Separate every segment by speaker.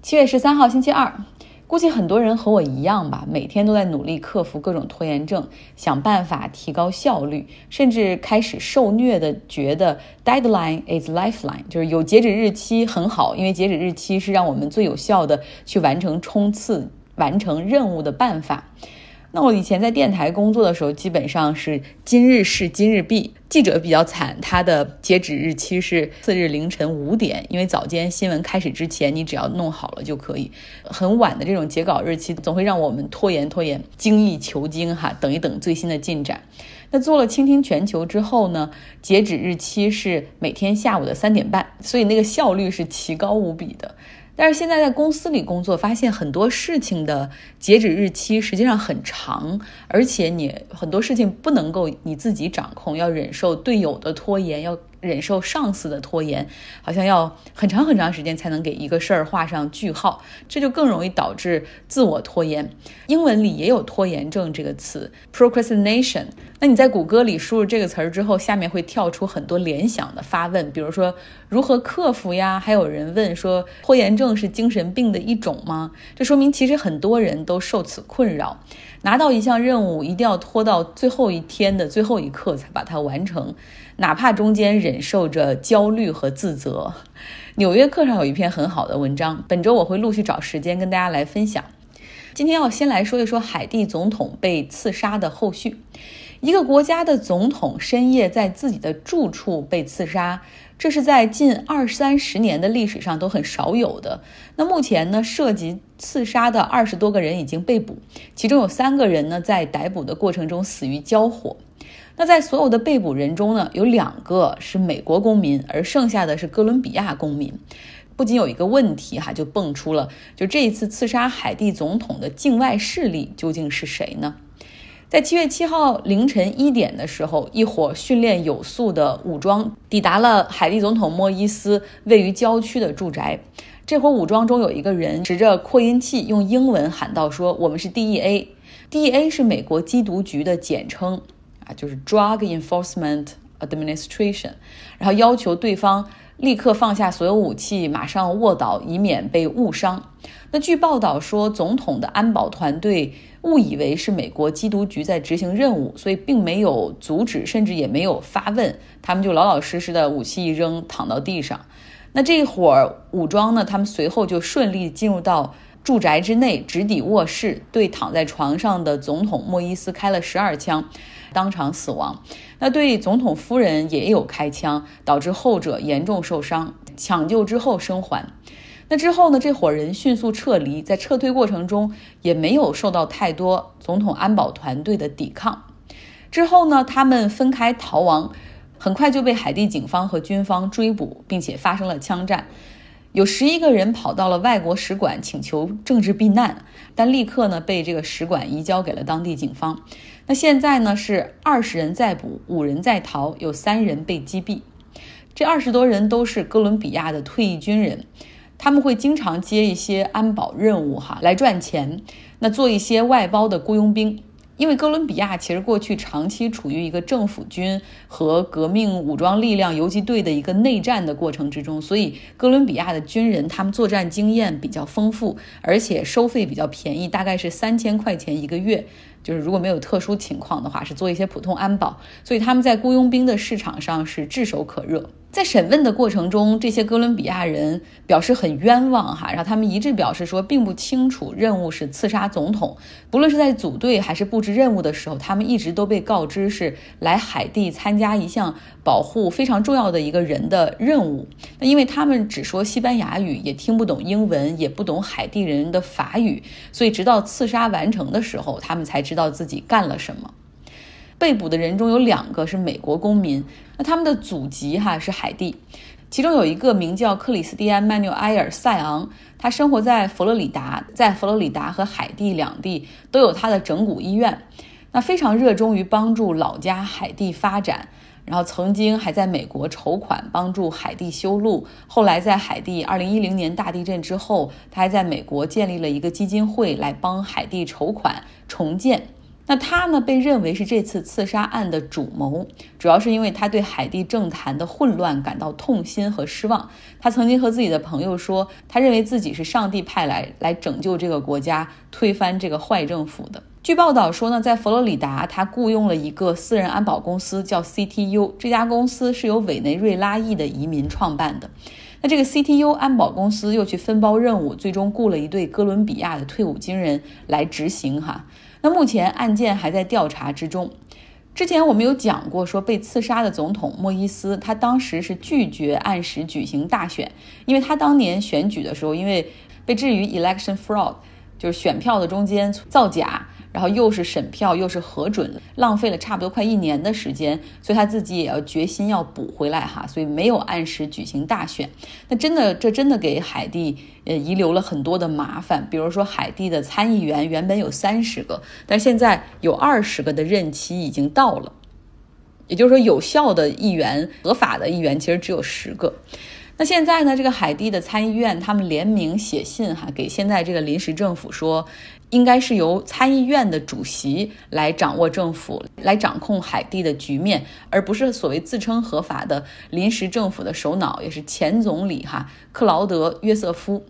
Speaker 1: 七月十三号，星期二。估计很多人和我一样吧，每天都在努力克服各种拖延症，想办法提高效率，甚至开始受虐的觉得 deadline is lifeline，就是有截止日期很好，因为截止日期是让我们最有效的去完成冲刺、完成任务的办法。那我以前在电台工作的时候，基本上是今日事今日毕。记者比较惨，他的截止日期是次日凌晨五点，因为早间新闻开始之前，你只要弄好了就可以。很晚的这种截稿日期，总会让我们拖延拖延，精益求精哈，等一等最新的进展。那做了倾听全球之后呢，截止日期是每天下午的三点半，所以那个效率是奇高无比的。但是现在在公司里工作，发现很多事情的截止日期实际上很长，而且你很多事情不能够你自己掌控，要忍受队友的拖延，要。忍受上司的拖延，好像要很长很长时间才能给一个事儿画上句号，这就更容易导致自我拖延。英文里也有拖延症这个词，procrastination。那你在谷歌里输入这个词儿之后，下面会跳出很多联想的发问，比如说如何克服呀？还有人问说，拖延症是精神病的一种吗？这说明其实很多人都受此困扰。拿到一项任务，一定要拖到最后一天的最后一刻才把它完成，哪怕中间忍受着焦虑和自责。纽约客上有一篇很好的文章，本周我会陆续找时间跟大家来分享。今天要先来说一说海地总统被刺杀的后续。一个国家的总统深夜在自己的住处被刺杀。这是在近二三十年的历史上都很少有的。那目前呢，涉及刺杀的二十多个人已经被捕，其中有三个人呢在逮捕的过程中死于交火。那在所有的被捕人中呢，有两个是美国公民，而剩下的是哥伦比亚公民。不仅有一个问题哈，就蹦出了，就这一次刺杀海地总统的境外势力究竟是谁呢？在七月七号凌晨一点的时候，一伙训练有素的武装抵达了海地总统莫伊斯位于郊区的住宅。这伙武装中有一个人持着扩音器，用英文喊道：“说我们是 DEA，DEA 是美国缉毒局的简称就是 Drug Enforcement Administration。”然后要求对方立刻放下所有武器，马上卧倒，以免被误伤。那据报道说，总统的安保团队。误以为是美国缉毒局在执行任务，所以并没有阻止，甚至也没有发问，他们就老老实实的武器一扔，躺到地上。那这一伙武装呢？他们随后就顺利进入到住宅之内，直抵卧室，对躺在床上的总统莫伊斯开了十二枪，当场死亡。那对总统夫人也有开枪，导致后者严重受伤，抢救之后生还。那之后呢？这伙人迅速撤离，在撤退过程中也没有受到太多总统安保团队的抵抗。之后呢？他们分开逃亡，很快就被海地警方和军方追捕，并且发生了枪战。有十一个人跑到了外国使馆请求政治避难，但立刻呢被这个使馆移交给了当地警方。那现在呢是二十人在捕，五人在逃，有三人被击毙。这二十多人都是哥伦比亚的退役军人。他们会经常接一些安保任务，哈，来赚钱。那做一些外包的雇佣兵，因为哥伦比亚其实过去长期处于一个政府军和革命武装力量游击队的一个内战的过程之中，所以哥伦比亚的军人他们作战经验比较丰富，而且收费比较便宜，大概是三千块钱一个月。就是如果没有特殊情况的话，是做一些普通安保，所以他们在雇佣兵的市场上是炙手可热。在审问的过程中，这些哥伦比亚人表示很冤枉哈，然后他们一致表示说，并不清楚任务是刺杀总统。不论是在组队还是布置任务的时候，他们一直都被告知是来海地参加一项保护非常重要的一个人的任务。那因为他们只说西班牙语，也听不懂英文，也不懂海地人的法语，所以直到刺杀完成的时候，他们才知道自己干了什么。被捕的人中有两个是美国公民，那他们的祖籍哈是海地，其中有一个名叫克里斯蒂安·曼纽埃尔·塞昂，他生活在佛罗里达，在佛罗里达和海地两地都有他的整骨医院，那非常热衷于帮助老家海地发展，然后曾经还在美国筹款帮助海地修路，后来在海地2010年大地震之后，他还在美国建立了一个基金会来帮海地筹款重建。那他呢，被认为是这次刺杀案的主谋，主要是因为他对海地政坛的混乱感到痛心和失望。他曾经和自己的朋友说，他认为自己是上帝派来来拯救这个国家、推翻这个坏政府的。据报道说呢，在佛罗里达，他雇佣了一个私人安保公司，叫 CTU。这家公司是由委内瑞拉裔的移民创办的。那这个 CTU 安保公司又去分包任务，最终雇了一对哥伦比亚的退伍军人来执行哈。那目前案件还在调查之中。之前我们有讲过，说被刺杀的总统莫伊斯，他当时是拒绝按时举行大选，因为他当年选举的时候，因为被置于 election fraud，就是选票的中间造假。然后又是审票，又是核准，浪费了差不多快一年的时间，所以他自己也要决心要补回来哈，所以没有按时举行大选。那真的，这真的给海地呃遗留了很多的麻烦。比如说，海地的参议员原本有三十个，但现在有二十个的任期已经到了，也就是说，有效的议员、合法的议员其实只有十个。那现在呢，这个海地的参议院他们联名写信哈，给现在这个临时政府说。应该是由参议院的主席来掌握政府，来掌控海地的局面，而不是所谓自称合法的临时政府的首脑，也是前总理哈克劳德·约瑟夫。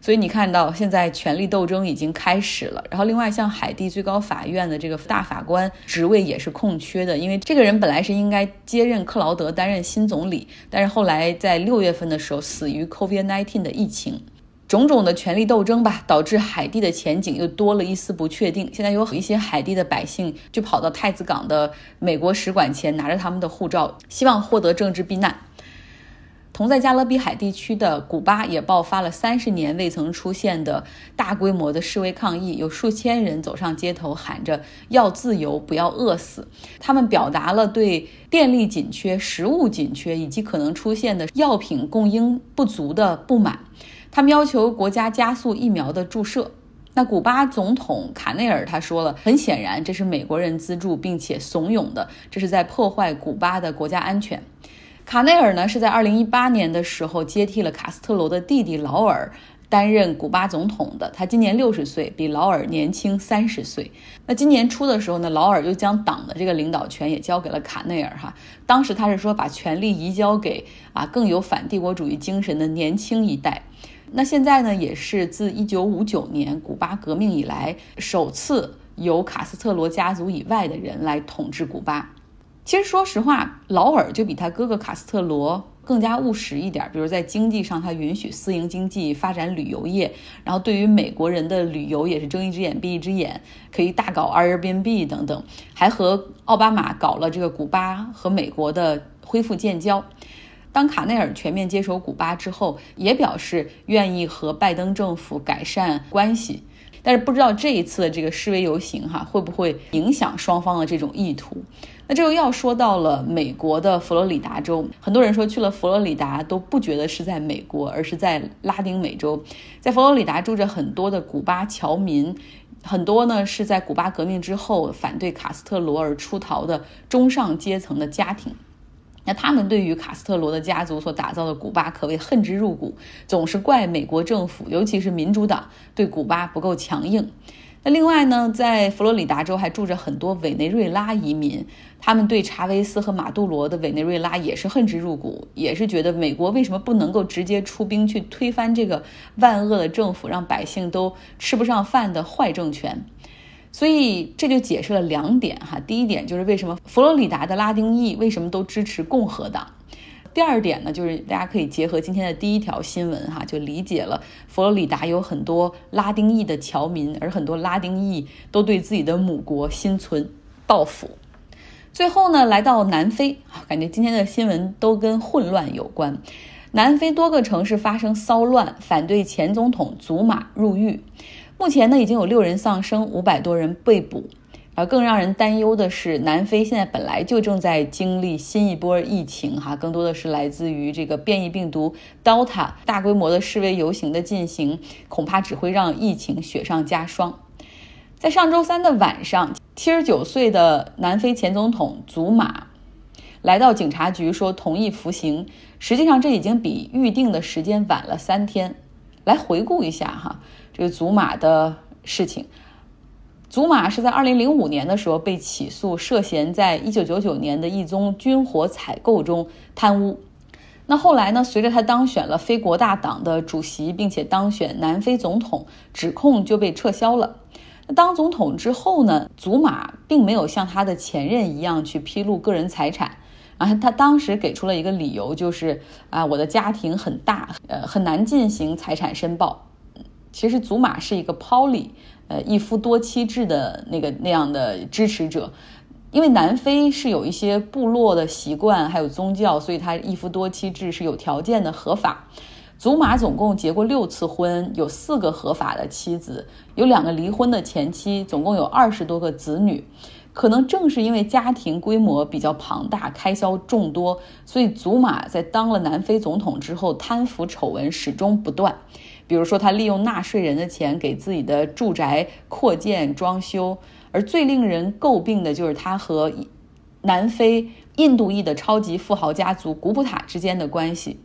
Speaker 1: 所以你看到现在权力斗争已经开始了。然后另外像海地最高法院的这个大法官职位也是空缺的，因为这个人本来是应该接任克劳德担任新总理，但是后来在六月份的时候死于 COVID-19 的疫情。种种的权力斗争吧，导致海地的前景又多了一丝不确定。现在有一些海地的百姓就跑到太子港的美国使馆前，拿着他们的护照，希望获得政治避难。同在加勒比海地区的古巴也爆发了三十年未曾出现的大规模的示威抗议，有数千人走上街头，喊着要自由，不要饿死。他们表达了对电力紧缺、食物紧缺以及可能出现的药品供应不足的不满。他们要求国家加速疫苗的注射。那古巴总统卡内尔他说了，很显然这是美国人资助并且怂恿的，这是在破坏古巴的国家安全。卡内尔呢是在2018年的时候接替了卡斯特罗的弟弟劳尔担任古巴总统的，他今年六十岁，比劳尔年轻三十岁。那今年初的时候呢，劳尔又将党的这个领导权也交给了卡内尔哈。当时他是说把权力移交给啊更有反帝国主义精神的年轻一代。那现在呢，也是自一九五九年古巴革命以来，首次由卡斯特罗家族以外的人来统治古巴。其实说实话，劳尔就比他哥哥卡斯特罗更加务实一点，比如在经济上，他允许私营经济发展旅游业，然后对于美国人的旅游也是睁一只眼闭一只眼，可以大搞 Airbnb 等等，还和奥巴马搞了这个古巴和美国的恢复建交。当卡内尔全面接手古巴之后，也表示愿意和拜登政府改善关系，但是不知道这一次的这个示威游行哈会不会影响双方的这种意图？那这又要说到了美国的佛罗里达州，很多人说去了佛罗里达都不觉得是在美国，而是在拉丁美洲。在佛罗里达住着很多的古巴侨民，很多呢是在古巴革命之后反对卡斯特罗而出逃的中上阶层的家庭。那他们对于卡斯特罗的家族所打造的古巴可谓恨之入骨，总是怪美国政府，尤其是民主党对古巴不够强硬。那另外呢，在佛罗里达州还住着很多委内瑞拉移民，他们对查韦斯和马杜罗的委内瑞拉也是恨之入骨，也是觉得美国为什么不能够直接出兵去推翻这个万恶的政府，让百姓都吃不上饭的坏政权。所以这就解释了两点哈，第一点就是为什么佛罗里达的拉丁裔为什么都支持共和党，第二点呢，就是大家可以结合今天的第一条新闻哈，就理解了佛罗里达有很多拉丁裔的侨民，而很多拉丁裔都对自己的母国心存报复。最后呢，来到南非啊，感觉今天的新闻都跟混乱有关，南非多个城市发生骚乱，反对前总统祖马入狱。目前呢，已经有六人丧生，五百多人被捕。而更让人担忧的是，南非现在本来就正在经历新一波疫情，哈，更多的是来自于这个变异病毒 Delta，大规模的示威游行的进行，恐怕只会让疫情雪上加霜。在上周三的晚上，七十九岁的南非前总统祖马来到警察局，说同意服刑。实际上，这已经比预定的时间晚了三天。来回顾一下哈。这个祖马的事情，祖玛是在二零零五年的时候被起诉，涉嫌在一九九九年的一宗军火采购中贪污。那后来呢？随着他当选了非国大党的主席，并且当选南非总统，指控就被撤销了。那当总统之后呢？祖玛并没有像他的前任一样去披露个人财产，啊，他当时给出了一个理由，就是啊，我的家庭很大，呃，很难进行财产申报。其实祖玛是一个 poly，呃，一夫多妻制的那个那样的支持者，因为南非是有一些部落的习惯，还有宗教，所以他一夫多妻制是有条件的合法。祖玛总共结过六次婚，有四个合法的妻子，有两个离婚的前妻，总共有二十多个子女。可能正是因为家庭规模比较庞大，开销众多，所以祖玛在当了南非总统之后，贪腐丑闻始终不断。比如说，他利用纳税人的钱给自己的住宅扩建装修，而最令人诟病的就是他和南非印度裔的超级富豪家族古普塔之间的关系。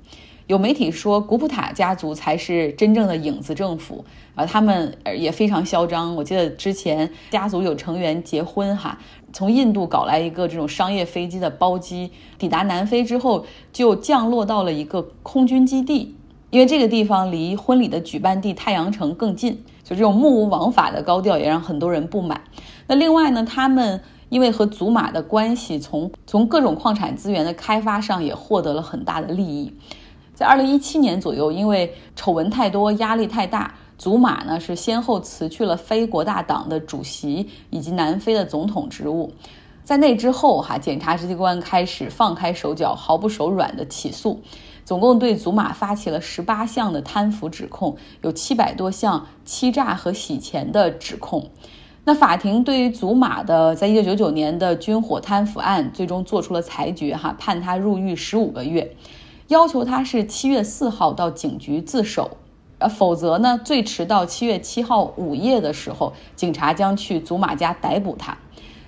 Speaker 1: 有媒体说，古普塔家族才是真正的影子政府啊，他们也非常嚣张。我记得之前家族有成员结婚哈，从印度搞来一个这种商业飞机的包机，抵达南非之后就降落到了一个空军基地。因为这个地方离婚礼的举办地太阳城更近，就这种目无王法的高调也让很多人不满。那另外呢，他们因为和祖玛的关系，从从各种矿产资源的开发上也获得了很大的利益。在二零一七年左右，因为丑闻太多，压力太大，祖玛呢是先后辞去了非国大党的主席以及南非的总统职务。在那之后，哈，检察机关开始放开手脚，毫不手软的起诉。总共对祖玛发起了十八项的贪腐指控，有七百多项欺诈和洗钱的指控。那法庭对于祖玛的在一九九九年的军火贪腐案最终做出了裁决，哈，判他入狱十五个月，要求他是七月四号到警局自首，呃，否则呢，最迟到七月七号午夜的时候，警察将去祖玛家逮捕他。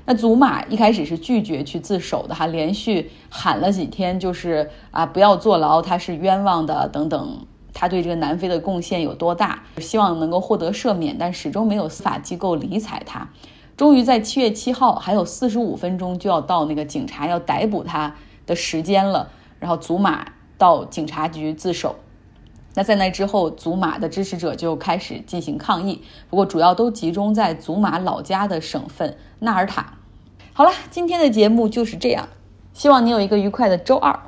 Speaker 1: 那祖玛一开始是拒绝去自首的哈，连续喊了几天，就是啊不要坐牢，他是冤枉的等等，他对这个南非的贡献有多大，希望能够获得赦免，但始终没有司法机构理睬他。终于在七月七号，还有四十五分钟就要到那个警察要逮捕他的时间了，然后祖玛到警察局自首。那在那之后，祖玛的支持者就开始进行抗议，不过主要都集中在祖玛老家的省份纳尔塔。好了，今天的节目就是这样，希望你有一个愉快的周二。